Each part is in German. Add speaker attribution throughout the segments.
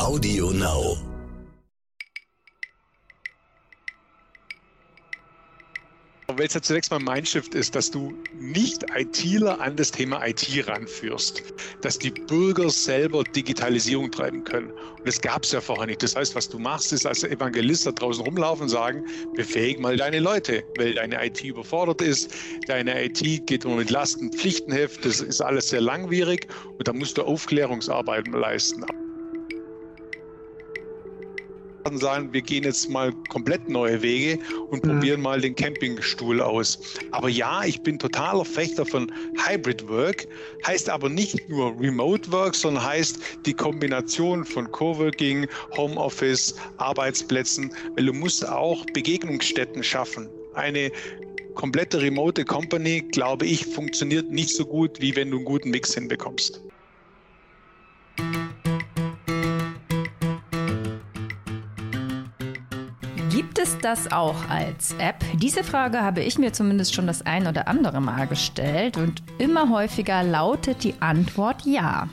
Speaker 1: Audio Now.
Speaker 2: Weil es ja zunächst mal mein Shift ist, dass du nicht ITler an das Thema IT ranführst, dass die Bürger selber Digitalisierung treiben können. Und das gab es ja vorher nicht. Das heißt, was du machst, ist als Evangelist da draußen rumlaufen und sagen, befähig mal deine Leute, weil deine IT überfordert ist, deine IT geht nur mit Lasten, Pflichtenheft, das ist alles sehr langwierig und da musst du Aufklärungsarbeit leisten sagen, wir gehen jetzt mal komplett neue Wege und mhm. probieren mal den Campingstuhl aus. Aber ja, ich bin totaler Fechter von Hybrid Work, heißt aber nicht nur Remote Work, sondern heißt die Kombination von Coworking, Homeoffice, Arbeitsplätzen, weil du musst auch Begegnungsstätten schaffen. Eine komplette remote Company, glaube ich, funktioniert nicht so gut, wie wenn du einen guten Mix hinbekommst.
Speaker 3: Es das auch als App? Diese Frage habe ich mir zumindest schon das ein oder andere Mal gestellt und immer häufiger lautet die Antwort ja.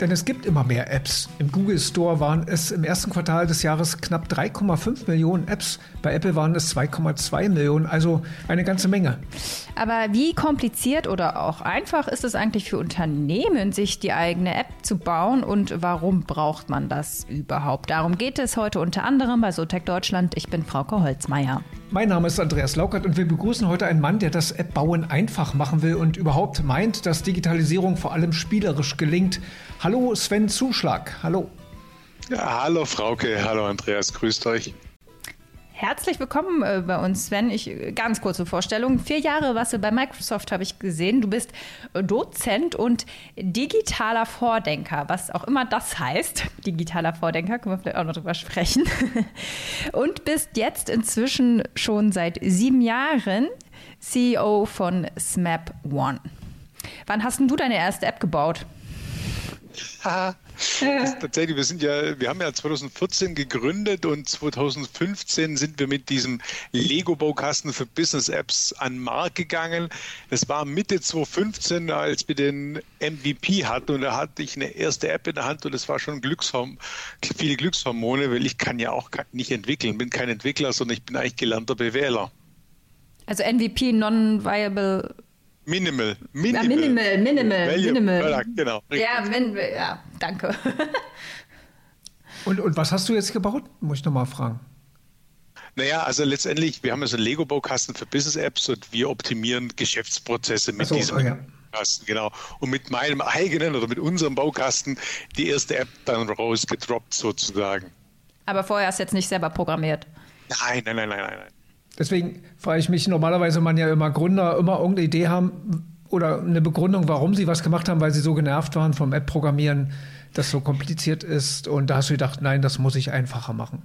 Speaker 4: Denn es gibt immer mehr Apps. Im Google Store waren es im ersten Quartal des Jahres knapp 3,5 Millionen Apps. Bei Apple waren es 2,2 Millionen, also eine ganze Menge.
Speaker 3: Aber wie kompliziert oder auch einfach ist es eigentlich für Unternehmen, sich die eigene App zu bauen und warum braucht man das überhaupt? Darum geht es heute unter anderem bei Sotec Deutschland. Ich bin Frauke Holzmeier.
Speaker 4: Mein Name ist Andreas Laukert und wir begrüßen heute einen Mann, der das App-Bauen einfach machen will und überhaupt meint, dass Digitalisierung vor allem spielerisch gelingt. Hallo Sven Zuschlag, hallo.
Speaker 2: Ja, hallo Frauke, hallo Andreas, grüßt euch.
Speaker 3: Herzlich willkommen äh, bei uns, Sven. Ich, ganz kurze Vorstellung. Vier Jahre warst du bei Microsoft, habe ich gesehen. Du bist Dozent und digitaler Vordenker, was auch immer das heißt. Digitaler Vordenker, können wir vielleicht auch noch drüber sprechen. und bist jetzt inzwischen schon seit sieben Jahren CEO von SMAP One. Wann hast denn du deine erste App gebaut?
Speaker 2: tatsächlich, wir sind ja, wir haben ja 2014 gegründet und 2015 sind wir mit diesem Lego-Baukasten für Business Apps an den Markt gegangen. Das war Mitte 2015, als wir den MVP hatten und da hatte ich eine erste App in der Hand und es war schon Glückshorm viele Glückshormone, weil ich kann ja auch nicht entwickeln, bin kein Entwickler, sondern ich bin eigentlich gelernter Bewähler.
Speaker 3: Also MVP, Non-Viable
Speaker 2: Minimal.
Speaker 3: Minimal. Ja, minimal, minimal, Value minimal.
Speaker 2: Product, genau.
Speaker 3: Ja, min, ja, danke.
Speaker 4: und, und was hast du jetzt gebaut? Muss ich nochmal fragen.
Speaker 2: Naja, also letztendlich, wir haben also einen Lego-Baukasten für Business-Apps und wir optimieren Geschäftsprozesse mit so, diesem oh ja. Baukasten, genau. Und mit meinem eigenen oder mit unserem Baukasten die erste App dann rausgedroppt sozusagen.
Speaker 3: Aber vorher hast du jetzt nicht selber programmiert.
Speaker 2: Nein, nein, nein, nein, nein.
Speaker 4: Deswegen frage ich mich, normalerweise man ja immer Gründer immer irgendeine Idee haben oder eine Begründung, warum sie was gemacht haben, weil sie so genervt waren vom App-Programmieren, das so kompliziert ist. Und da hast du gedacht, nein, das muss ich einfacher machen.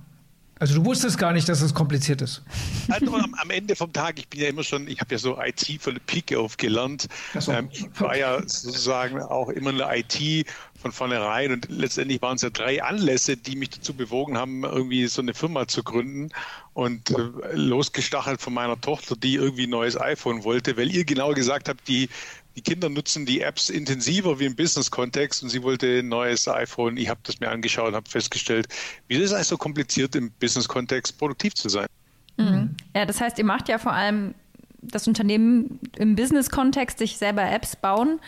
Speaker 4: Also du wusstest gar nicht, dass es kompliziert ist.
Speaker 2: Also am, am, Ende vom Tag, ich bin ja immer schon, ich habe ja so IT von der Pike auf gelernt. So. Ähm, ich war ja sozusagen auch immer in der IT von vornherein und letztendlich waren es ja drei Anlässe, die mich dazu bewogen haben, irgendwie so eine Firma zu gründen und äh, losgestachelt von meiner Tochter, die irgendwie ein neues iPhone wollte, weil ihr genau gesagt habt, die die Kinder nutzen die Apps intensiver wie im Business-Kontext und sie wollte ein neues iPhone. Ich habe das mir angeschaut und habe festgestellt, wie ist es eigentlich so kompliziert im Business-Kontext produktiv zu sein.
Speaker 3: Mhm. Ja, das heißt, ihr macht ja vor allem das Unternehmen im Business-Kontext sich selber Apps bauen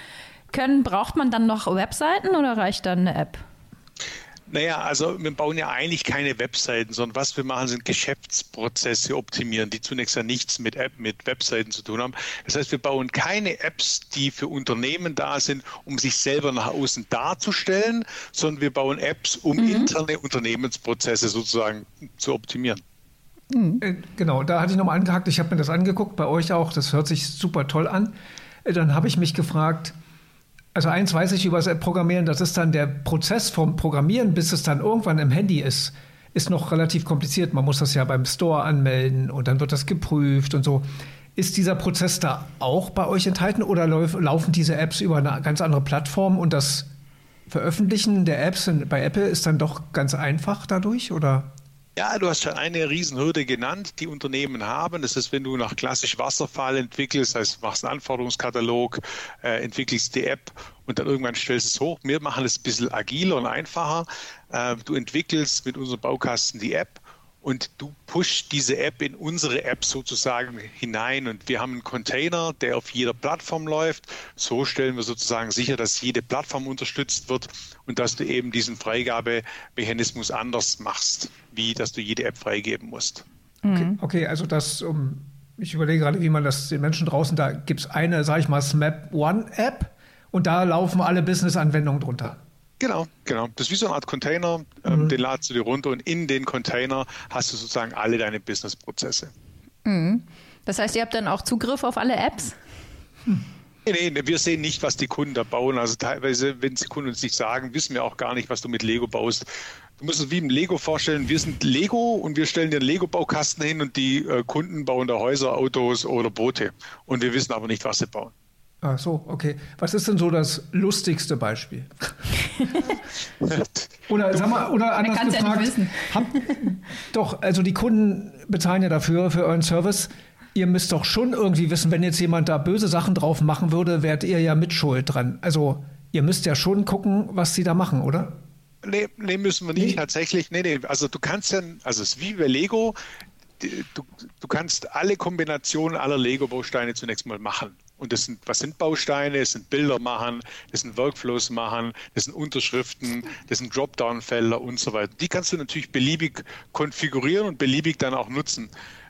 Speaker 3: können, braucht man dann noch Webseiten oder reicht dann eine App?
Speaker 2: Naja, also wir bauen ja eigentlich keine Webseiten, sondern was wir machen, sind Geschäftsprozesse optimieren, die zunächst ja nichts mit App, mit Webseiten zu tun haben. Das heißt, wir bauen keine Apps, die für Unternehmen da sind, um sich selber nach außen darzustellen, sondern wir bauen Apps, um mhm. interne Unternehmensprozesse sozusagen zu optimieren.
Speaker 4: Mhm. Äh, genau, da hatte ich nochmal angehakt, ich habe mir das angeguckt, bei euch auch, das hört sich super toll an. Äh, dann habe ich mich gefragt, also eins weiß ich über das Programmieren, das ist dann der Prozess vom Programmieren, bis es dann irgendwann im Handy ist, ist noch relativ kompliziert. Man muss das ja beim Store anmelden und dann wird das geprüft und so. Ist dieser Prozess da auch bei euch enthalten oder laufen diese Apps über eine ganz andere Plattform und das Veröffentlichen der Apps bei Apple ist dann doch ganz einfach dadurch oder?
Speaker 2: Ja, du hast schon eine Riesenhürde genannt, die Unternehmen haben. Das ist, wenn du nach klassisch Wasserfall entwickelst, heißt, machst einen Anforderungskatalog, äh, entwickelst die App und dann irgendwann stellst du es hoch. Wir machen es ein bisschen agiler und einfacher. Äh, du entwickelst mit unserem Baukasten die App und du pushst diese App in unsere App sozusagen hinein und wir haben einen Container, der auf jeder Plattform läuft. So stellen wir sozusagen sicher, dass jede Plattform unterstützt wird und dass du eben diesen Freigabemechanismus anders machst, wie dass du jede App freigeben musst.
Speaker 4: Okay, okay also das, um, ich überlege gerade, wie man das den Menschen draußen, da gibt es eine, sage ich mal, Smap One App und da laufen alle Business-Anwendungen drunter.
Speaker 2: Genau, genau. Das ist wie so eine Art Container, ähm, mhm. den ladest du dir runter und in den Container hast du sozusagen alle deine Business-Prozesse.
Speaker 3: Mhm. Das heißt, ihr habt dann auch Zugriff auf alle Apps?
Speaker 2: Hm. Nee, nee, wir sehen nicht, was die Kunden da bauen. Also teilweise, wenn die Kunden uns nicht sagen, wissen wir auch gar nicht, was du mit Lego baust. Du musst es wie im Lego vorstellen, wir sind Lego und wir stellen dir einen Lego-Baukasten hin und die äh, Kunden bauen da Häuser, Autos oder Boote. Und wir wissen aber nicht, was sie bauen.
Speaker 4: Ach so, okay. Was ist denn so das lustigste Beispiel? oder sag mal, oder anders gefragt, ja habt, doch, also die Kunden bezahlen ja dafür für euren Service. Ihr müsst doch schon irgendwie wissen, wenn jetzt jemand da böse Sachen drauf machen würde, wärt ihr ja mit Schuld dran. Also ihr müsst ja schon gucken, was sie da machen, oder?
Speaker 2: Nee, nee müssen wir nicht nee. tatsächlich. Nee, nee, also du kannst ja, also es ist wie bei Lego, du, du kannst alle Kombinationen aller Lego-Bausteine zunächst mal machen. Und das sind, was sind Bausteine? Das sind Bilder machen, das sind Workflows machen, das sind Unterschriften, das sind Dropdown-Felder und so weiter. Die kannst du natürlich beliebig konfigurieren und beliebig dann auch nutzen.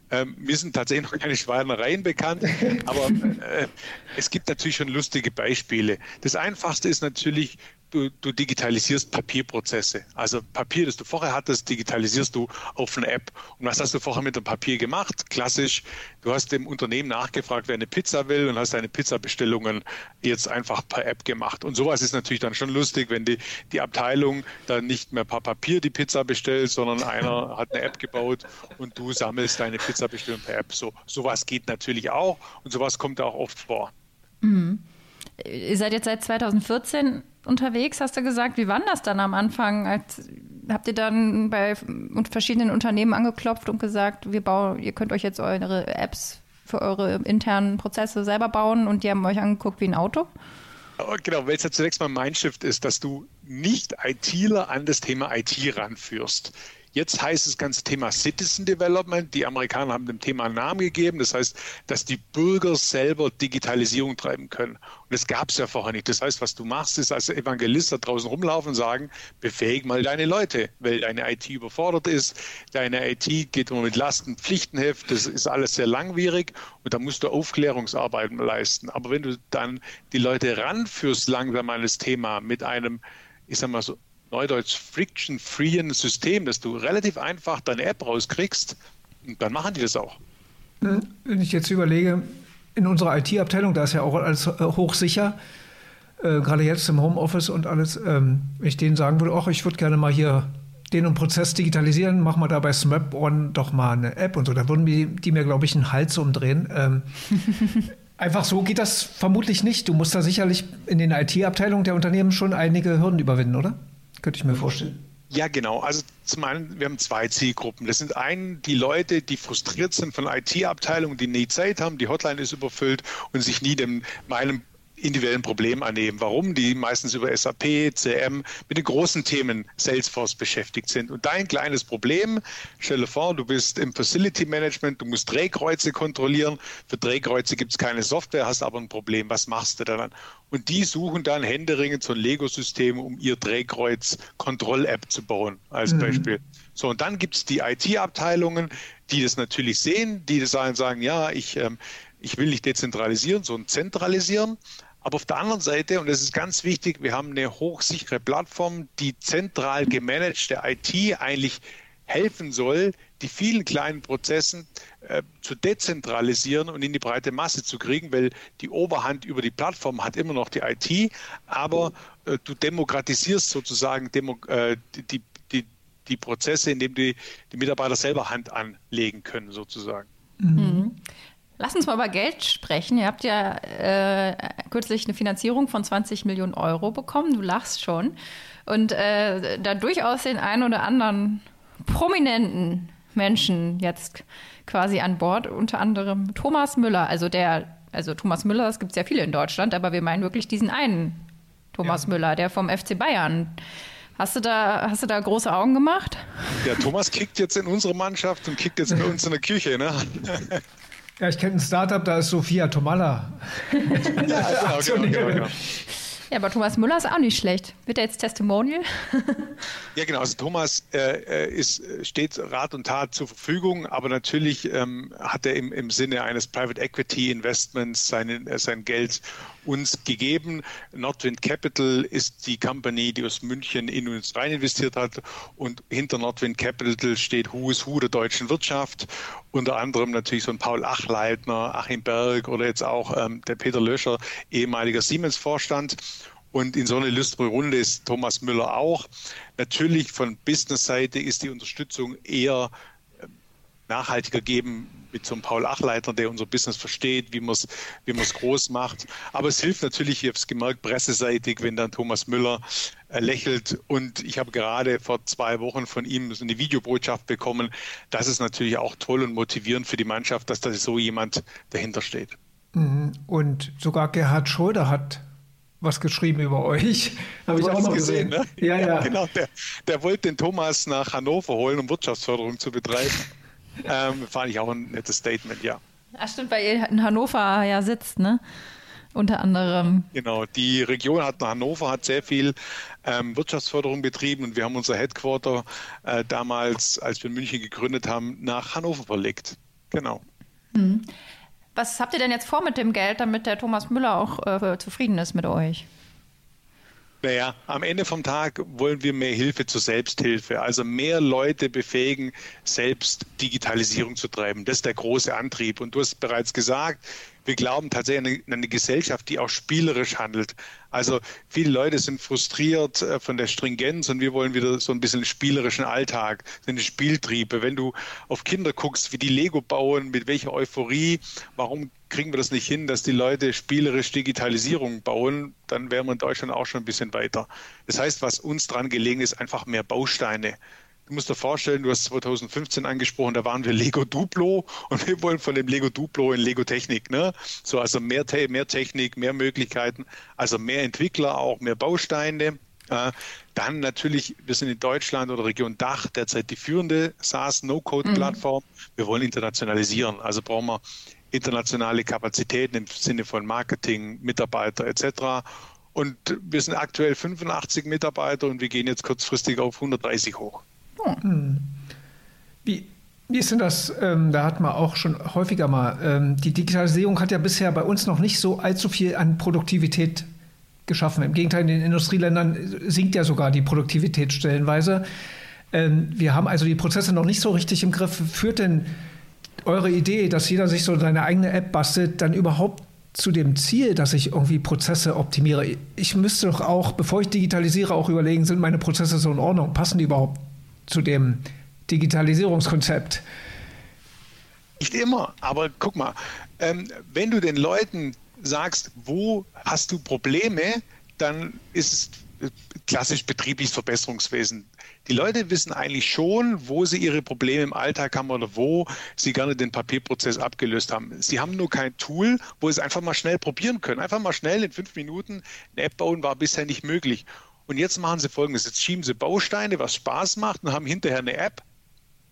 Speaker 2: Ähm, mir sind tatsächlich noch keine Schweinereien bekannt, aber äh, es gibt natürlich schon lustige Beispiele. Das Einfachste ist natürlich, du, du digitalisierst Papierprozesse. Also Papier, das du vorher hattest, digitalisierst du auf eine App. Und was hast du vorher mit dem Papier gemacht? Klassisch, du hast dem Unternehmen nachgefragt, wer eine Pizza will und hast deine Pizzabestellungen jetzt einfach per App gemacht. Und sowas ist natürlich dann schon lustig, wenn die, die Abteilung dann nicht mehr per Papier die Pizza bestellt, sondern einer hat eine App gebaut und du sammelst deine Pizzabestellung per App. So, sowas geht natürlich auch und sowas kommt auch oft vor.
Speaker 3: Mhm. Ihr seid jetzt seit 2014 unterwegs, hast du gesagt. Wie war das dann am Anfang? Als, habt ihr dann bei verschiedenen Unternehmen angeklopft und gesagt, wir bauen, ihr könnt euch jetzt eure Apps für eure internen Prozesse selber bauen und die haben euch angeguckt wie ein Auto?
Speaker 2: Genau, weil es ja zunächst mal mein Shift ist, dass du nicht ITler an das Thema IT ranführst. Jetzt heißt das ganze Thema Citizen Development. Die Amerikaner haben dem Thema einen Namen gegeben. Das heißt, dass die Bürger selber Digitalisierung treiben können. Und das gab es ja vorher nicht. Das heißt, was du machst, ist als Evangelist da draußen rumlaufen und sagen, befähig mal deine Leute, weil deine IT überfordert ist. Deine IT geht immer mit Lasten, Pflichtenheft. Das ist alles sehr langwierig und da musst du Aufklärungsarbeiten leisten. Aber wenn du dann die Leute ranführst langsam an das Thema mit einem, ich sag mal so, Neudeutsch friction-freeen System, dass du relativ einfach deine App rauskriegst, dann machen die das auch.
Speaker 4: Wenn ich jetzt überlege, in unserer IT-Abteilung, da ist ja auch alles äh, hochsicher, äh, gerade jetzt im Homeoffice und alles, ähm, wenn ich denen sagen würde, ach, ich würde gerne mal hier den Prozess digitalisieren, mach mal da bei SmapOn doch mal eine App und so, da würden die, die mir, glaube ich, einen Hals umdrehen. Ähm, einfach so geht das vermutlich nicht. Du musst da sicherlich in den IT-Abteilungen der Unternehmen schon einige Hürden überwinden, oder? Könnte ich mir vorstellen.
Speaker 2: Ja, genau. Also zum einen, wir haben zwei Zielgruppen. Das sind einen die Leute, die frustriert sind von IT-Abteilungen, die nie Zeit haben, die Hotline ist überfüllt und sich nie dem meinem individuellen Problem annehmen. Warum? Die meistens über SAP, CM mit den großen Themen Salesforce beschäftigt sind. Und dein kleines Problem, stelle vor, du bist im Facility Management, du musst Drehkreuze kontrollieren. Für Drehkreuze gibt es keine Software, hast aber ein Problem. Was machst du dann? Und die suchen dann händeringend so ein Lego-System, um ihr Drehkreuz-Kontroll-App zu bauen, als mhm. Beispiel. So, und dann gibt es die IT-Abteilungen, die das natürlich sehen, die das sagen, ja, ich, ähm, ich will nicht dezentralisieren, sondern zentralisieren. Aber auf der anderen Seite, und das ist ganz wichtig, wir haben eine hochsichere Plattform, die zentral gemanagte IT eigentlich helfen soll, die vielen kleinen Prozessen äh, zu dezentralisieren und in die breite Masse zu kriegen, weil die Oberhand über die Plattform hat immer noch die IT, aber äh, du demokratisierst sozusagen Demo, äh, die, die, die Prozesse, indem die, die Mitarbeiter selber Hand anlegen können, sozusagen.
Speaker 3: Mhm. Lass uns mal über Geld sprechen. Ihr habt ja äh, kürzlich eine Finanzierung von 20 Millionen Euro bekommen. Du lachst schon. Und äh, da durchaus den einen oder anderen prominenten Menschen jetzt quasi an Bord, unter anderem Thomas Müller. Also der, also Thomas Müller, es gibt ja viele in Deutschland, aber wir meinen wirklich diesen einen Thomas ja. Müller, der vom FC Bayern. Hast du, da, hast du da große Augen gemacht?
Speaker 2: Ja, Thomas kickt jetzt in unsere Mannschaft und kickt jetzt bei uns in der Küche, ne?
Speaker 4: Ja, ich kenne ein Startup, da ist Sophia Tomalla.
Speaker 3: ja, genau, genau, genau, genau. Ja, aber Thomas Müller ist auch nicht schlecht. Wird er jetzt Testimonial?
Speaker 2: ja, genau. Also Thomas äh, äh ist, steht Rat und Tat zur Verfügung, aber natürlich ähm, hat er im, im Sinne eines Private Equity Investments seine, äh, sein Geld uns gegeben. Nordwind Capital ist die Company, die aus München in uns rein investiert hat und hinter Nordwind Capital steht Who is Who der deutschen Wirtschaft. Unter anderem natürlich so ein Paul Achleitner, Achim Berg oder jetzt auch ähm, der Peter Löscher, ehemaliger Siemens-Vorstand. Und in so eine illustre Runde ist Thomas Müller auch. Natürlich von Business-Seite ist die Unterstützung eher ähm, nachhaltiger geben mit so einem Paul Achleiter, der unser Business versteht, wie man es wie groß macht. Aber es hilft natürlich, ich habe es gemerkt, presseseitig, wenn dann Thomas Müller äh, lächelt. Und ich habe gerade vor zwei Wochen von ihm so eine Videobotschaft bekommen. Das ist natürlich auch toll und motivierend für die Mannschaft, dass da so jemand dahinter steht.
Speaker 4: Mhm. Und sogar Gerhard Schröder hat was geschrieben über euch.
Speaker 2: Habe ich auch noch gesehen. gesehen. Ne? Ja, ja. Genau, der, der wollte den Thomas nach Hannover holen, um Wirtschaftsförderung zu betreiben. Ähm, fand ich auch ein nettes Statement, ja.
Speaker 3: Ach stimmt, weil ihr in Hannover ja sitzt, ne? Unter anderem.
Speaker 2: Genau, die Region hat Hannover hat sehr viel ähm, Wirtschaftsförderung betrieben und wir haben unser Headquarter äh, damals, als wir in München gegründet haben, nach Hannover verlegt. Genau.
Speaker 3: Hm. Was habt ihr denn jetzt vor mit dem Geld, damit der Thomas Müller auch äh, zufrieden ist mit euch?
Speaker 2: Naja, am Ende vom Tag wollen wir mehr Hilfe zur Selbsthilfe, also mehr Leute befähigen, selbst Digitalisierung zu treiben. Das ist der große Antrieb. Und du hast bereits gesagt, wir glauben tatsächlich an eine Gesellschaft, die auch spielerisch handelt. Also viele Leute sind frustriert äh, von der Stringenz und wir wollen wieder so ein bisschen spielerischen Alltag, so eine Spieltriebe. Wenn du auf Kinder guckst, wie die Lego bauen, mit welcher Euphorie, warum kriegen wir das nicht hin, dass die Leute spielerisch Digitalisierung bauen, dann wären wir in Deutschland auch schon ein bisschen weiter. Das heißt, was uns dran gelegen ist, einfach mehr Bausteine. Du musst dir vorstellen, du hast 2015 angesprochen, da waren wir Lego Duplo und wir wollen von dem Lego Duplo in Lego Technik. Ne? So, also mehr, mehr Technik, mehr Möglichkeiten, also mehr Entwickler, auch mehr Bausteine. Äh, dann natürlich, wir sind in Deutschland oder Region Dach derzeit die führende SaaS-No-Code-Plattform. Mhm. Wir wollen internationalisieren. Also brauchen wir internationale Kapazitäten im Sinne von Marketing, Mitarbeiter etc. Und wir sind aktuell 85 Mitarbeiter und wir gehen jetzt kurzfristig auf 130 hoch. Hm.
Speaker 4: Wie, wie ist denn das? Ähm, da hat man auch schon häufiger mal, ähm, die Digitalisierung hat ja bisher bei uns noch nicht so allzu viel an Produktivität geschaffen. Im Gegenteil, in den Industrieländern sinkt ja sogar die Produktivität stellenweise. Ähm, wir haben also die Prozesse noch nicht so richtig im Griff. Führt denn eure Idee, dass jeder sich so seine eigene App bastelt, dann überhaupt zu dem Ziel, dass ich irgendwie Prozesse optimiere? Ich müsste doch auch, bevor ich digitalisiere, auch überlegen, sind meine Prozesse so in Ordnung? Passen die überhaupt zu dem Digitalisierungskonzept?
Speaker 2: Nicht immer, aber guck mal, ähm, wenn du den Leuten sagst, wo hast du Probleme, dann ist es klassisch betriebliches Verbesserungswesen. Die Leute wissen eigentlich schon, wo sie ihre Probleme im Alltag haben oder wo sie gerne den Papierprozess abgelöst haben. Sie haben nur kein Tool, wo sie es einfach mal schnell probieren können. Einfach mal schnell in fünf Minuten eine App bauen war bisher nicht möglich. Und jetzt machen sie folgendes. Jetzt schieben sie Bausteine, was Spaß macht und haben hinterher eine App,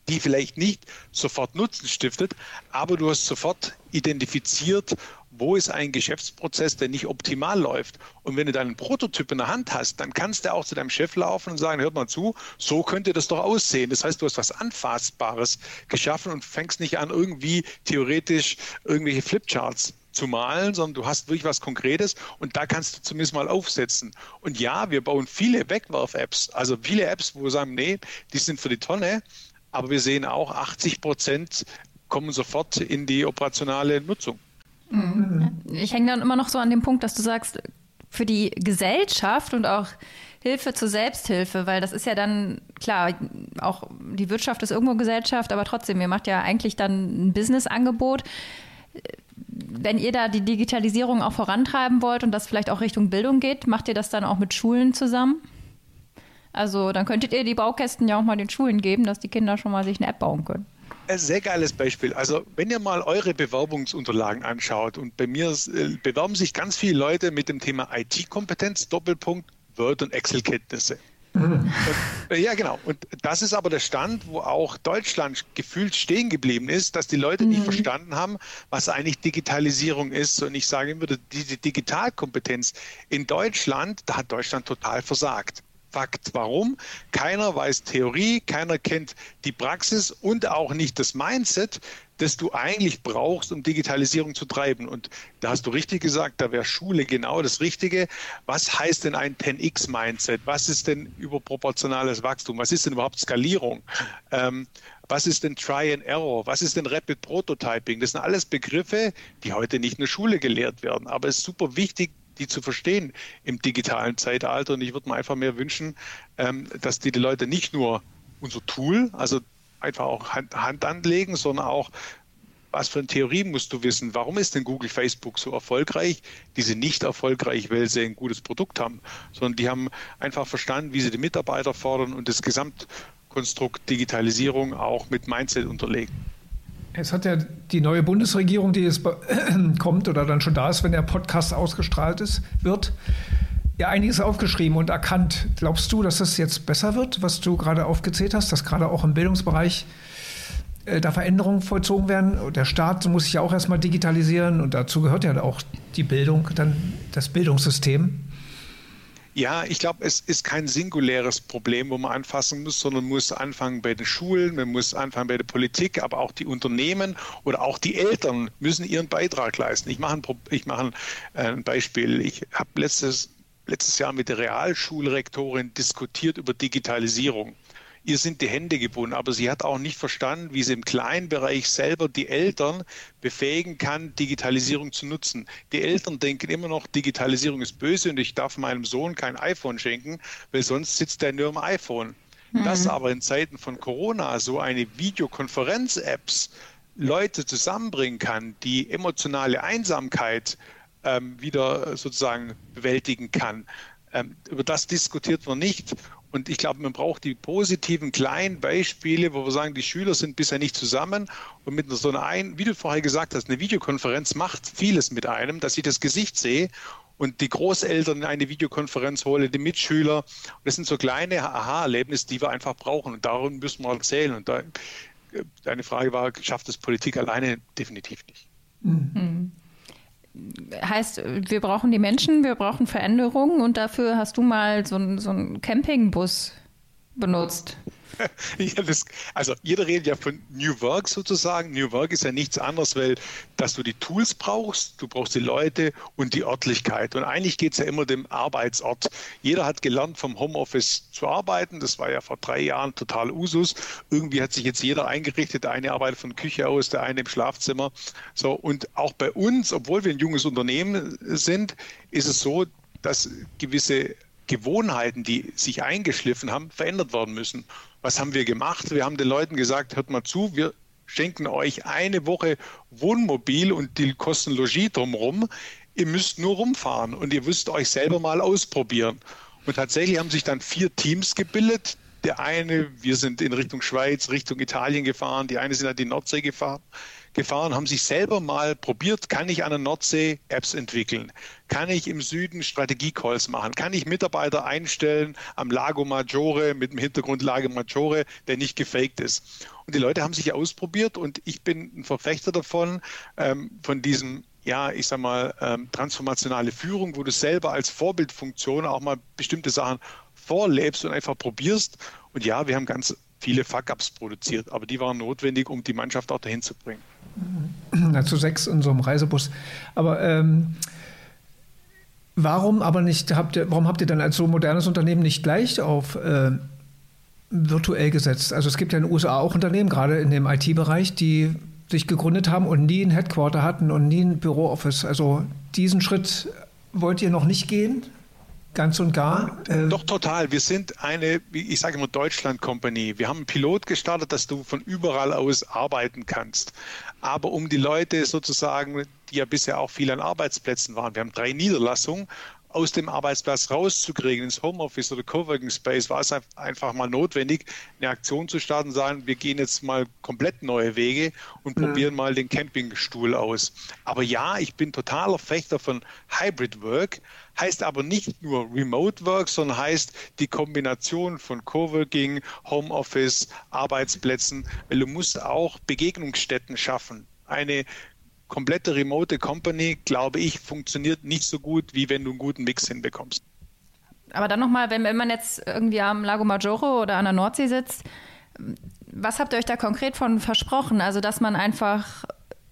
Speaker 2: die vielleicht nicht sofort Nutzen stiftet, aber du hast sofort identifiziert, wo ist ein Geschäftsprozess, der nicht optimal läuft. Und wenn du deinen Prototyp in der Hand hast, dann kannst du auch zu deinem Chef laufen und sagen, hört mal zu, so könnte das doch aussehen. Das heißt, du hast was Anfassbares geschaffen und fängst nicht an, irgendwie theoretisch irgendwelche Flipcharts zu malen, sondern du hast wirklich was Konkretes und da kannst du zumindest mal aufsetzen. Und ja, wir bauen viele Wegwerf-Apps, also viele Apps, wo wir sagen, nee, die sind für die Tonne, aber wir sehen auch, 80 Prozent kommen sofort in die operationale Nutzung.
Speaker 3: Mhm. Ich hänge dann immer noch so an dem Punkt, dass du sagst, für die Gesellschaft und auch Hilfe zur Selbsthilfe, weil das ist ja dann, klar, auch die Wirtschaft ist irgendwo Gesellschaft, aber trotzdem, ihr macht ja eigentlich dann ein Business-Angebot. Wenn ihr da die Digitalisierung auch vorantreiben wollt und das vielleicht auch Richtung Bildung geht, macht ihr das dann auch mit Schulen zusammen? Also dann könntet ihr die Baukästen ja auch mal den Schulen geben, dass die Kinder schon mal sich eine App bauen können.
Speaker 2: Ein sehr geiles Beispiel. Also wenn ihr mal eure Bewerbungsunterlagen anschaut und bei mir äh, bewerben sich ganz viele Leute mit dem Thema IT-Kompetenz, Doppelpunkt, Word- und Excel-Kenntnisse. Mhm. ja, genau. Und das ist aber der Stand, wo auch Deutschland gefühlt stehen geblieben ist, dass die Leute mhm. nicht verstanden haben, was eigentlich Digitalisierung ist. Und ich sage immer, diese Digitalkompetenz in Deutschland, da hat Deutschland total versagt. Fakt. Warum? Keiner weiß Theorie, keiner kennt die Praxis und auch nicht das Mindset, das du eigentlich brauchst, um Digitalisierung zu treiben. Und da hast du richtig gesagt, da wäre Schule genau das Richtige. Was heißt denn ein 10x-Mindset? Was ist denn überproportionales Wachstum? Was ist denn überhaupt Skalierung? Ähm, was ist denn Try and Error? Was ist denn Rapid Prototyping? Das sind alles Begriffe, die heute nicht in der Schule gelehrt werden. Aber es ist super wichtig, die zu verstehen im digitalen Zeitalter. Und ich würde mir einfach mehr wünschen, ähm, dass die, die Leute nicht nur unser Tool, also einfach auch Hand, Hand anlegen, sondern auch, was für eine Theorie musst du wissen? Warum ist denn Google, Facebook so erfolgreich? Die sind nicht erfolgreich, weil sie ein gutes Produkt haben, sondern die haben einfach verstanden, wie sie die Mitarbeiter fordern und das Gesamtkonstrukt Digitalisierung auch mit Mindset unterlegen.
Speaker 4: Es hat ja die neue Bundesregierung, die jetzt kommt oder dann schon da ist, wenn der Podcast ausgestrahlt ist, wird, ja einiges aufgeschrieben und erkannt. Glaubst du, dass das jetzt besser wird, was du gerade aufgezählt hast, dass gerade auch im Bildungsbereich äh, da Veränderungen vollzogen werden? Der Staat muss sich ja auch erstmal digitalisieren und dazu gehört ja auch die Bildung, dann das Bildungssystem.
Speaker 2: Ja, ich glaube, es ist kein singuläres Problem, wo man anfassen muss, sondern muss anfangen bei den Schulen, man muss anfangen bei der Politik, aber auch die Unternehmen oder auch die Eltern müssen ihren Beitrag leisten. Ich mache ein, ich mache ein Beispiel. Ich habe letztes, letztes Jahr mit der Realschulrektorin diskutiert über Digitalisierung ihr sind die Hände gebunden. Aber sie hat auch nicht verstanden, wie sie im kleinen Bereich selber die Eltern befähigen kann, Digitalisierung zu nutzen. Die Eltern denken immer noch, Digitalisierung ist böse und ich darf meinem Sohn kein iPhone schenken, weil sonst sitzt er nur im iPhone. Mhm. Dass aber in Zeiten von Corona so eine Videokonferenz-Apps Leute zusammenbringen kann, die emotionale Einsamkeit ähm, wieder sozusagen bewältigen kann. Ähm, über das diskutiert man nicht. Und ich glaube, man braucht die positiven kleinen Beispiele, wo wir sagen, die Schüler sind bisher nicht zusammen. Und mit so einer, wie du vorher gesagt hast, eine Videokonferenz macht vieles mit einem, dass ich das Gesicht sehe und die Großeltern in eine Videokonferenz hole, die Mitschüler. Das sind so kleine Aha-Erlebnisse, die wir einfach brauchen. Und darum müssen wir erzählen. Und da, deine Frage war, schafft es Politik alleine? Definitiv nicht. Mhm
Speaker 3: heißt, wir brauchen die Menschen, wir brauchen Veränderungen und dafür hast du mal so, so einen Campingbus benutzt.
Speaker 2: ja, das, also jeder redet ja von New Work sozusagen. New Work ist ja nichts anderes, weil dass du die Tools brauchst, du brauchst die Leute und die Örtlichkeit. Und eigentlich geht es ja immer dem Arbeitsort. Jeder hat gelernt, vom Homeoffice zu arbeiten. Das war ja vor drei Jahren total Usus. Irgendwie hat sich jetzt jeder eingerichtet. Der eine arbeitet von Küche aus, der eine im Schlafzimmer. So, und auch bei uns, obwohl wir ein junges Unternehmen sind, ist es so, dass gewisse Gewohnheiten, die sich eingeschliffen haben, verändert werden müssen. Was haben wir gemacht? Wir haben den Leuten gesagt, hört mal zu, wir schenken euch eine Woche Wohnmobil und die kosten Logis drumherum. Ihr müsst nur rumfahren und ihr müsst euch selber mal ausprobieren. Und tatsächlich haben sich dann vier Teams gebildet. Der eine, wir sind in Richtung Schweiz, Richtung Italien gefahren, die eine sind an die Nordsee gefahren gefahren, haben sich selber mal probiert, kann ich an der Nordsee Apps entwickeln? Kann ich im Süden Strategie-Calls machen? Kann ich Mitarbeiter einstellen am Lago Maggiore mit dem Hintergrund Lago Maggiore, der nicht gefaked ist? Und die Leute haben sich ausprobiert und ich bin ein Verfechter davon, ähm, von diesem ja, ich sag mal, ähm, transformationale Führung, wo du selber als Vorbildfunktion auch mal bestimmte Sachen vorlebst und einfach probierst. Und ja, wir haben ganz viele Fuck-Ups produziert, aber die waren notwendig, um die Mannschaft auch dahin zu bringen.
Speaker 4: Na, zu sechs in so einem Reisebus. Aber ähm, warum aber nicht habt ihr, warum habt ihr dann als so modernes Unternehmen nicht gleich auf äh, virtuell gesetzt? Also es gibt ja in den USA auch Unternehmen, gerade in dem IT-Bereich, die sich gegründet haben und nie ein Headquarter hatten und nie ein Bürooffice. Also diesen Schritt wollt ihr noch nicht gehen? Ganz und gar?
Speaker 2: Äh Doch, total. Wir sind eine, ich sage immer Deutschland Company. Wir haben einen Pilot gestartet, dass du von überall aus arbeiten kannst. Aber um die Leute sozusagen, die ja bisher auch viel an Arbeitsplätzen waren, wir haben drei Niederlassungen, aus dem Arbeitsplatz rauszukriegen, ins Homeoffice oder Coworking Space, war es einfach mal notwendig, eine Aktion zu starten sagen, wir gehen jetzt mal komplett neue Wege und mhm. probieren mal den Campingstuhl aus. Aber ja, ich bin totaler Fechter von Hybrid Work, heißt aber nicht nur Remote Work, sondern heißt die Kombination von Coworking, Homeoffice, Arbeitsplätzen, weil du musst auch Begegnungsstätten schaffen. Eine komplette remote Company, glaube ich, funktioniert nicht so gut, wie wenn du einen guten Mix hinbekommst.
Speaker 3: Aber dann nochmal, wenn, wenn man jetzt irgendwie am Lago Maggiore oder an der Nordsee sitzt, was habt ihr euch da konkret von versprochen? Also, dass man einfach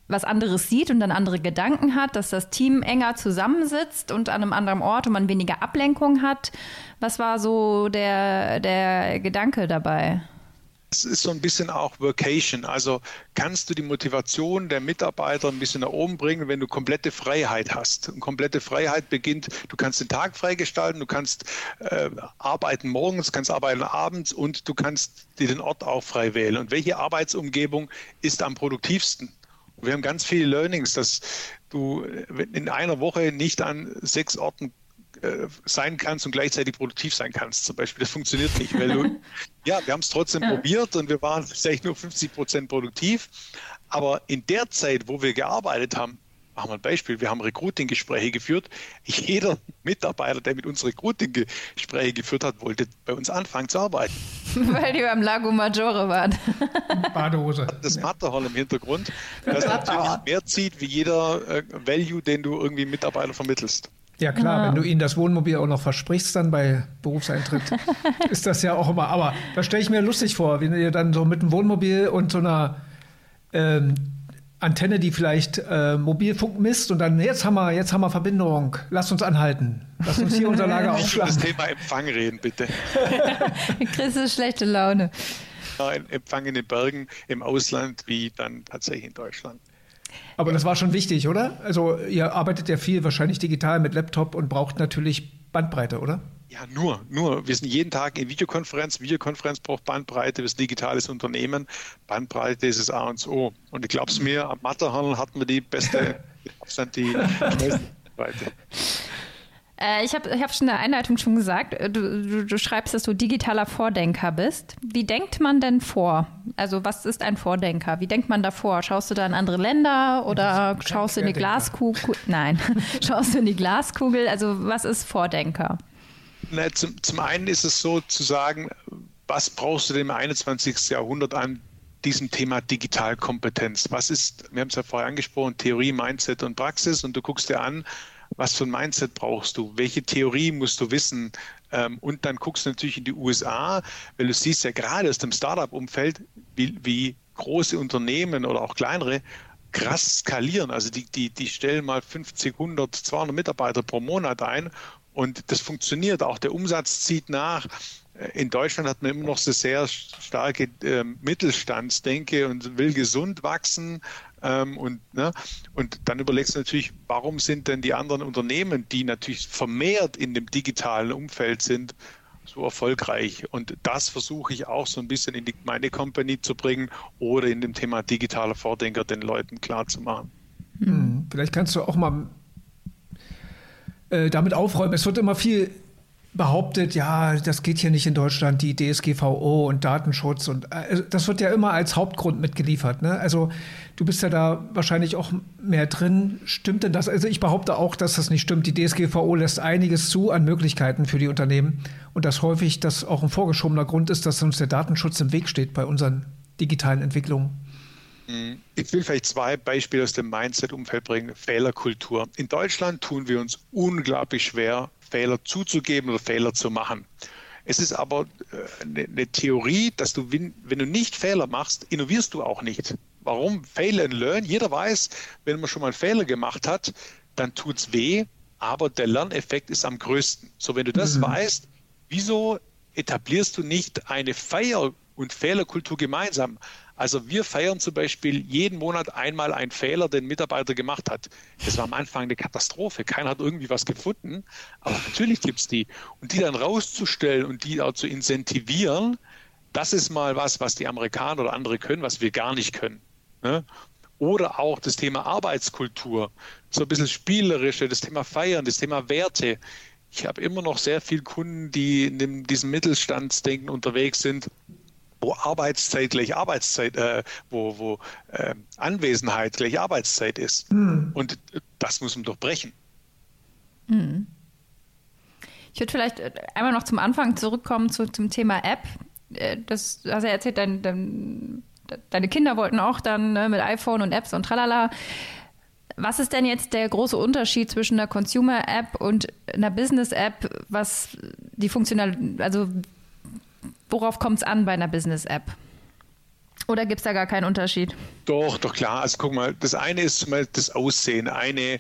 Speaker 3: was anderes sieht und dann andere Gedanken hat, dass das Team enger zusammensitzt und an einem anderen Ort und man weniger Ablenkung hat. Was war so der, der Gedanke dabei?
Speaker 2: Es ist so ein bisschen auch Workation. Also kannst du die Motivation der Mitarbeiter ein bisschen nach oben bringen, wenn du komplette Freiheit hast. Und komplette Freiheit beginnt, du kannst den Tag freigestalten, du kannst äh, arbeiten morgens, kannst arbeiten abends und du kannst dir den Ort auch frei wählen. Und welche Arbeitsumgebung ist am produktivsten? Wir haben ganz viele Learnings, dass du in einer Woche nicht an sechs Orten äh, sein kannst und gleichzeitig produktiv sein kannst. Zum Beispiel, das funktioniert nicht, weil du, ja, wir haben es trotzdem ja. probiert und wir waren vielleicht nur 50 Prozent produktiv. Aber in der Zeit, wo wir gearbeitet haben, machen wir ein Beispiel, wir haben Recruiting-Gespräche geführt. Jeder Mitarbeiter, der mit uns Recruiting-Gespräche geführt hat, wollte bei uns anfangen zu arbeiten.
Speaker 3: Weil die beim Lago Maggiore waren.
Speaker 2: Badehose. Das Matterhorn im Hintergrund, das natürlich mehr zieht wie jeder äh, Value, den du irgendwie Mitarbeiter vermittelst.
Speaker 4: Ja klar, ja. wenn du ihnen das Wohnmobil auch noch versprichst dann bei Berufseintritt, ist das ja auch immer. Aber da stelle ich mir lustig vor, wenn ihr dann so mit einem Wohnmobil und so einer ähm, Antenne, die vielleicht äh, Mobilfunk misst und dann jetzt haben wir, jetzt haben wir Verbindung, lasst uns anhalten, lasst uns hier unser Lager aufschlagen.
Speaker 2: das Thema Empfang reden, bitte.
Speaker 3: Chris ist schlechte Laune.
Speaker 2: Ja, Empfang in den Bergen im Ausland wie dann tatsächlich in Deutschland.
Speaker 4: Aber das war schon wichtig, oder? Also ihr arbeitet ja viel wahrscheinlich digital mit Laptop und braucht natürlich Bandbreite, oder?
Speaker 2: Ja, nur, nur. Wir sind jeden Tag in Videokonferenz. Videokonferenz braucht Bandbreite. Wir sind ein digitales Unternehmen. Bandbreite ist das A und O. Und ich glaube es mir, am Matterhorn hatten wir die beste, Abstand die beste Bandbreite.
Speaker 3: Äh, ich habe ich hab schon in der Einleitung schon gesagt, äh, du, du, du, schreibst, dass du digitaler Vordenker bist. Wie denkt man denn vor? Also was ist ein Vordenker? Wie denkt man davor? Schaust du da in andere Länder oder schaust du in die Glaskugel? Nein, schaust du in die Glaskugel? Also was ist Vordenker?
Speaker 2: Na, zum, zum einen ist es so zu sagen, was brauchst du denn im 21. Jahrhundert an diesem Thema Digitalkompetenz? Was ist, wir haben es ja vorher angesprochen, Theorie, Mindset und Praxis und du guckst dir an, was für ein Mindset brauchst du, welche Theorie musst du wissen. Ähm, und dann guckst du natürlich in die USA, weil du siehst ja gerade aus dem Startup-Umfeld, wie, wie große Unternehmen oder auch kleinere krass skalieren. Also die, die, die stellen mal 50, 100, 200 Mitarbeiter pro Monat ein und das funktioniert. Auch der Umsatz zieht nach. In Deutschland hat man immer noch so sehr starke äh, Mittelstandsdenke und will gesund wachsen. Ähm, und, ne, und dann überlegst du natürlich, warum sind denn die anderen Unternehmen, die natürlich vermehrt in dem digitalen Umfeld sind, so erfolgreich. Und das versuche ich auch so ein bisschen in die, meine Company zu bringen oder in dem Thema digitaler Vordenker den Leuten klarzumachen.
Speaker 4: Hm, vielleicht kannst du auch mal äh, damit aufräumen. Es wird immer viel behauptet, ja, das geht hier nicht in Deutschland, die DSGVO und Datenschutz und äh, das wird ja immer als Hauptgrund mitgeliefert. Ne? Also du bist ja da wahrscheinlich auch mehr drin. Stimmt denn das? Also ich behaupte auch, dass das nicht stimmt. Die DSGVO lässt einiges zu an Möglichkeiten für die Unternehmen und dass häufig das auch ein vorgeschobener Grund ist, dass uns der Datenschutz im Weg steht bei unseren digitalen Entwicklungen.
Speaker 2: Mhm. Ich will vielleicht zwei Beispiele aus dem Mindset-Umfeld bringen. Fehlerkultur. In Deutschland tun wir uns unglaublich schwer, Fehler zuzugeben oder Fehler zu machen. Es ist aber eine, äh, eine Theorie, dass du, wenn, wenn du nicht Fehler machst, innovierst du auch nicht. Warum? Fail and learn. Jeder weiß, wenn man schon mal einen Fehler gemacht hat, dann tut es weh, aber der Lerneffekt ist am größten. So, wenn du das mhm. weißt, wieso etablierst du nicht eine Feier- und Fehlerkultur gemeinsam? Also wir feiern zum Beispiel jeden Monat einmal einen Fehler, den ein Mitarbeiter gemacht hat. Das war am Anfang eine Katastrophe. Keiner hat irgendwie was gefunden. Aber natürlich gibt es die. Und die dann rauszustellen und die auch zu incentivieren, das ist mal was, was die Amerikaner oder andere können, was wir gar nicht können. Ne? Oder auch das Thema Arbeitskultur, so ein bisschen spielerische, das Thema Feiern, das Thema Werte. ich habe immer noch sehr viele Kunden, die in diesem Mittelstandsdenken unterwegs sind, wo Arbeitszeit gleich Arbeitszeit, äh, wo, wo äh, Anwesenheit gleich Arbeitszeit ist. Mhm. Und das muss man durchbrechen.
Speaker 3: Mhm. Ich würde vielleicht äh, einmal noch zum Anfang zurückkommen zu, zum Thema App. Äh, das hast du ja erzählt, dein, dein, deine Kinder wollten auch dann ne, mit iPhone und Apps und tralala. Was ist denn jetzt der große Unterschied zwischen einer Consumer-App und einer Business-App, was die funktional, also worauf kommt es an bei einer Business-App? Oder gibt es da gar keinen Unterschied?
Speaker 2: Doch, doch klar. Also guck mal, das eine ist mal das Aussehen. Eine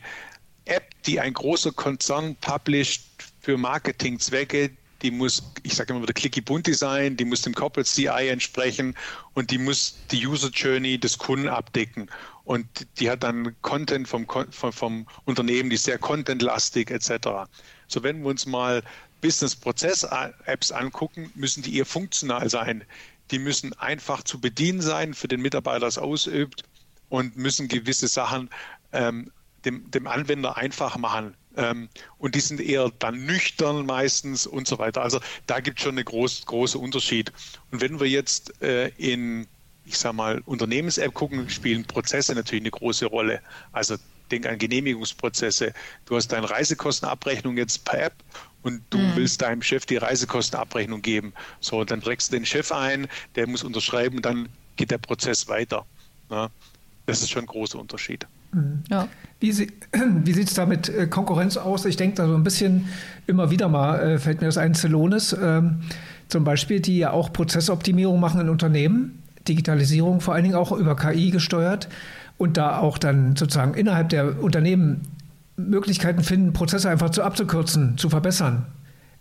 Speaker 2: App, die ein großer Konzern publisht für Marketingzwecke, die muss, ich sage immer wieder clicky bunti sein, die muss dem Corporate CI entsprechen und die muss die User Journey des Kunden abdecken. Und die hat dann Content vom, vom, vom Unternehmen, die ist sehr contentlastig etc. So, wenn wir uns mal Business-Prozess-Apps angucken, müssen die eher funktional sein. Die müssen einfach zu bedienen sein für den Mitarbeiter, der es ausübt und müssen gewisse Sachen ähm, dem, dem Anwender einfach machen. Ähm, und die sind eher dann nüchtern meistens und so weiter. Also da gibt es schon einen groß, großen Unterschied. Und wenn wir jetzt äh, in, ich sag mal, Unternehmens-App gucken, spielen Prozesse natürlich eine große Rolle. Also denk an Genehmigungsprozesse. Du hast deine Reisekostenabrechnung jetzt per App und du mhm. willst deinem Chef die Reisekostenabrechnung geben. So, dann trägst du den Chef ein, der muss unterschreiben, dann geht der Prozess weiter. Ja, das ist schon ein großer Unterschied.
Speaker 4: Mhm. Ja. Wie, sie, wie sieht es da mit äh, Konkurrenz aus? Ich denke da so ein bisschen immer wieder mal, äh, fällt mir das ein, Celonis ähm, zum Beispiel, die ja auch Prozessoptimierung machen in Unternehmen, Digitalisierung vor allen Dingen auch über KI gesteuert und da auch dann sozusagen innerhalb der Unternehmen Möglichkeiten finden, Prozesse einfach zu abzukürzen, zu verbessern.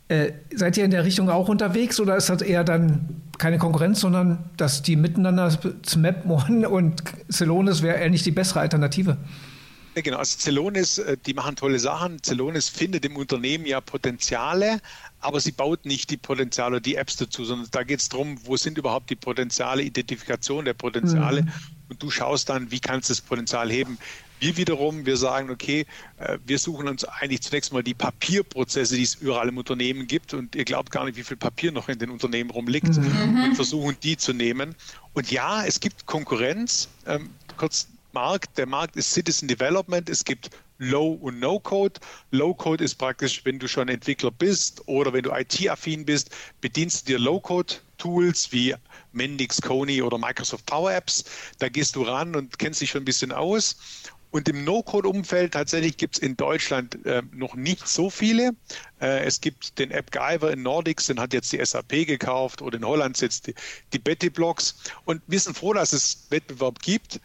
Speaker 4: Äh, seid ihr in der Richtung auch unterwegs oder ist das eher dann keine Konkurrenz, sondern dass die miteinander SMAP One und Celonis wäre eher nicht die bessere Alternative?
Speaker 2: Ja, genau, also Celonis, äh, die machen tolle Sachen. Celonis findet im Unternehmen ja Potenziale, aber sie baut nicht die Potenziale, die Apps dazu, sondern da geht es darum, wo sind überhaupt die Potenziale, Identifikation der Potenziale. Mhm. Und du schaust dann, wie kannst du das Potenzial heben. Wir wiederum, wir sagen, okay, äh, wir suchen uns eigentlich zunächst mal die Papierprozesse, die es überall im Unternehmen gibt. Und ihr glaubt gar nicht, wie viel Papier noch in den Unternehmen rumliegt. Mhm. Und versuchen, die zu nehmen. Und ja, es gibt Konkurrenz. Ähm, kurz Markt. Der Markt ist Citizen Development. Es gibt Low und No Code. Low Code ist praktisch, wenn du schon Entwickler bist oder wenn du IT-affin bist, bedienst du dir Low Code Tools wie Mendix, Coney oder Microsoft Power Apps. Da gehst du ran und kennst dich schon ein bisschen aus. Und im No-Code-Umfeld tatsächlich gibt es in Deutschland äh, noch nicht so viele. Äh, es gibt den AppGyver in Nordics, den hat jetzt die SAP gekauft oder in Holland sitzt die, die Betty Blocks. Und wir sind froh, dass es Wettbewerb gibt.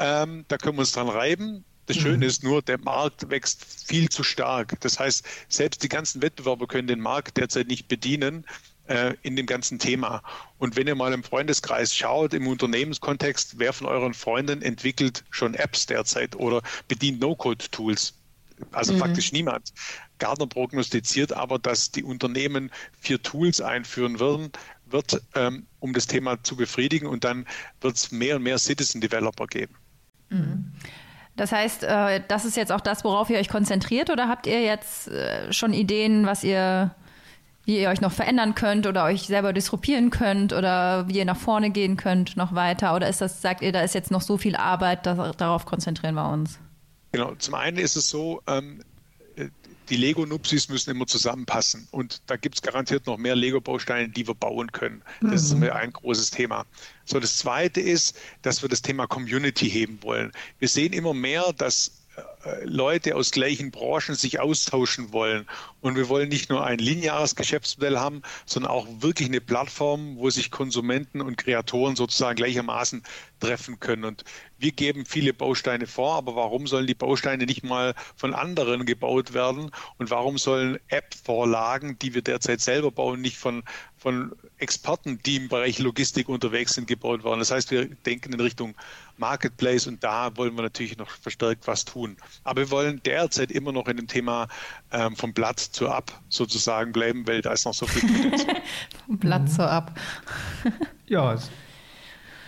Speaker 2: Ähm, da können wir uns dran reiben. Das mhm. Schöne ist nur, der Markt wächst viel zu stark. Das heißt, selbst die ganzen Wettbewerber können den Markt derzeit nicht bedienen äh, in dem ganzen Thema. Und wenn ihr mal im Freundeskreis schaut, im Unternehmenskontext, wer von euren Freunden entwickelt schon Apps derzeit oder bedient No-Code-Tools? Also mhm. faktisch niemand. Gardner prognostiziert aber, dass die Unternehmen vier Tools einführen werden, wird, ähm, um das Thema zu befriedigen. Und dann wird es mehr und mehr Citizen Developer geben.
Speaker 3: Mhm. Das heißt, äh, das ist jetzt auch das, worauf ihr euch konzentriert, oder habt ihr jetzt äh, schon Ideen, was ihr wie ihr euch noch verändern könnt oder euch selber disruptieren könnt oder wie ihr nach vorne gehen könnt, noch weiter? Oder ist das, sagt ihr, da ist jetzt noch so viel Arbeit, das, darauf konzentrieren wir uns?
Speaker 2: Genau, zum einen ist es so, ähm, die Lego-Nupsis müssen immer zusammenpassen. Und da gibt es garantiert noch mehr Lego-Bausteine, die wir bauen können. Das mhm. ist ein großes Thema. So, das zweite ist, dass wir das Thema Community heben wollen. Wir sehen immer mehr, dass Leute aus gleichen Branchen sich austauschen wollen. Und wir wollen nicht nur ein lineares Geschäftsmodell haben, sondern auch wirklich eine Plattform, wo sich Konsumenten und Kreatoren sozusagen gleichermaßen treffen können. Und wir geben viele Bausteine vor, aber warum sollen die Bausteine nicht mal von anderen gebaut werden? Und warum sollen App-Vorlagen, die wir derzeit selber bauen, nicht von, von Experten, die im Bereich Logistik unterwegs sind, gebaut werden? Das heißt, wir denken in Richtung Marketplace und da wollen wir natürlich noch verstärkt was tun. Aber wir wollen derzeit immer noch in dem Thema ähm, vom Blatt zur Ab sozusagen bleiben, weil da ist noch so viel
Speaker 3: Vom Blatt mhm. zur Ab.
Speaker 4: ja,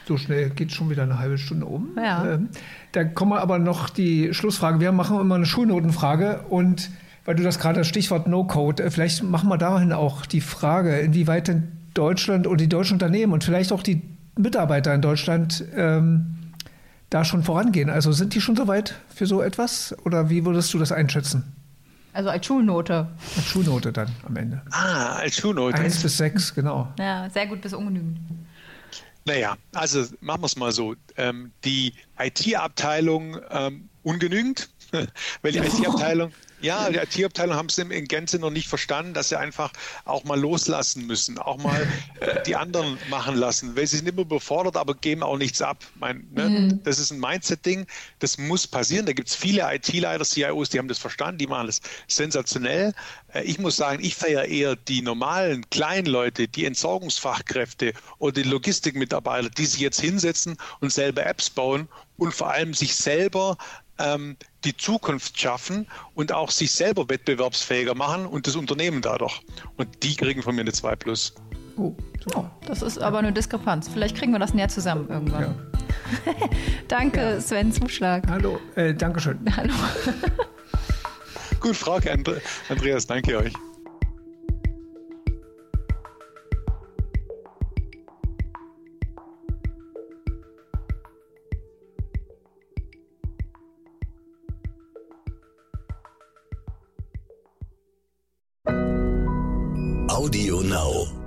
Speaker 4: so schnell geht schon wieder eine halbe Stunde um. Ja. Ähm, da kommen wir aber noch die Schlussfrage. Wir machen immer eine Schulnotenfrage und weil du das gerade das Stichwort No-Code, äh, vielleicht machen wir dahin auch die Frage, inwieweit denn Deutschland und die deutschen Unternehmen und vielleicht auch die Mitarbeiter in Deutschland ähm, da schon vorangehen. Also sind die schon soweit für so etwas oder wie würdest du das einschätzen?
Speaker 3: Also als Schulnote.
Speaker 4: Als Schulnote dann am Ende.
Speaker 2: Ah, als Schulnote.
Speaker 4: Eins bis sechs, genau.
Speaker 3: Ja, sehr gut bis ungenügend.
Speaker 2: Naja, also machen wir es mal so. Ähm, die IT-Abteilung ähm, ungenügend, weil die IT-Abteilung ja, die IT-Abteilung haben es in Gänze noch nicht verstanden, dass sie einfach auch mal loslassen müssen, auch mal äh, die anderen machen lassen, weil sie sind immer befordert, aber geben auch nichts ab. Mein, ne? mhm. Das ist ein Mindset-Ding, das muss passieren. Da gibt es viele IT-Leiter, CIOs, die haben das verstanden, die machen das sensationell. Äh, ich muss sagen, ich feiere eher die normalen kleinen Leute, die Entsorgungsfachkräfte oder die Logistikmitarbeiter, die sich jetzt hinsetzen und selber Apps bauen und vor allem sich selber ähm, die Zukunft schaffen und auch sich selber wettbewerbsfähiger machen und das Unternehmen dadurch. Und die kriegen von mir eine 2 Plus.
Speaker 3: Oh, oh, das ist aber eine Diskrepanz. Vielleicht kriegen wir das näher zusammen irgendwann. Ja. danke, ja. Sven Zuschlag.
Speaker 4: Hallo, äh, danke schön. Hallo.
Speaker 2: Gut, Frage, Andreas, danke euch.
Speaker 1: Audio Now.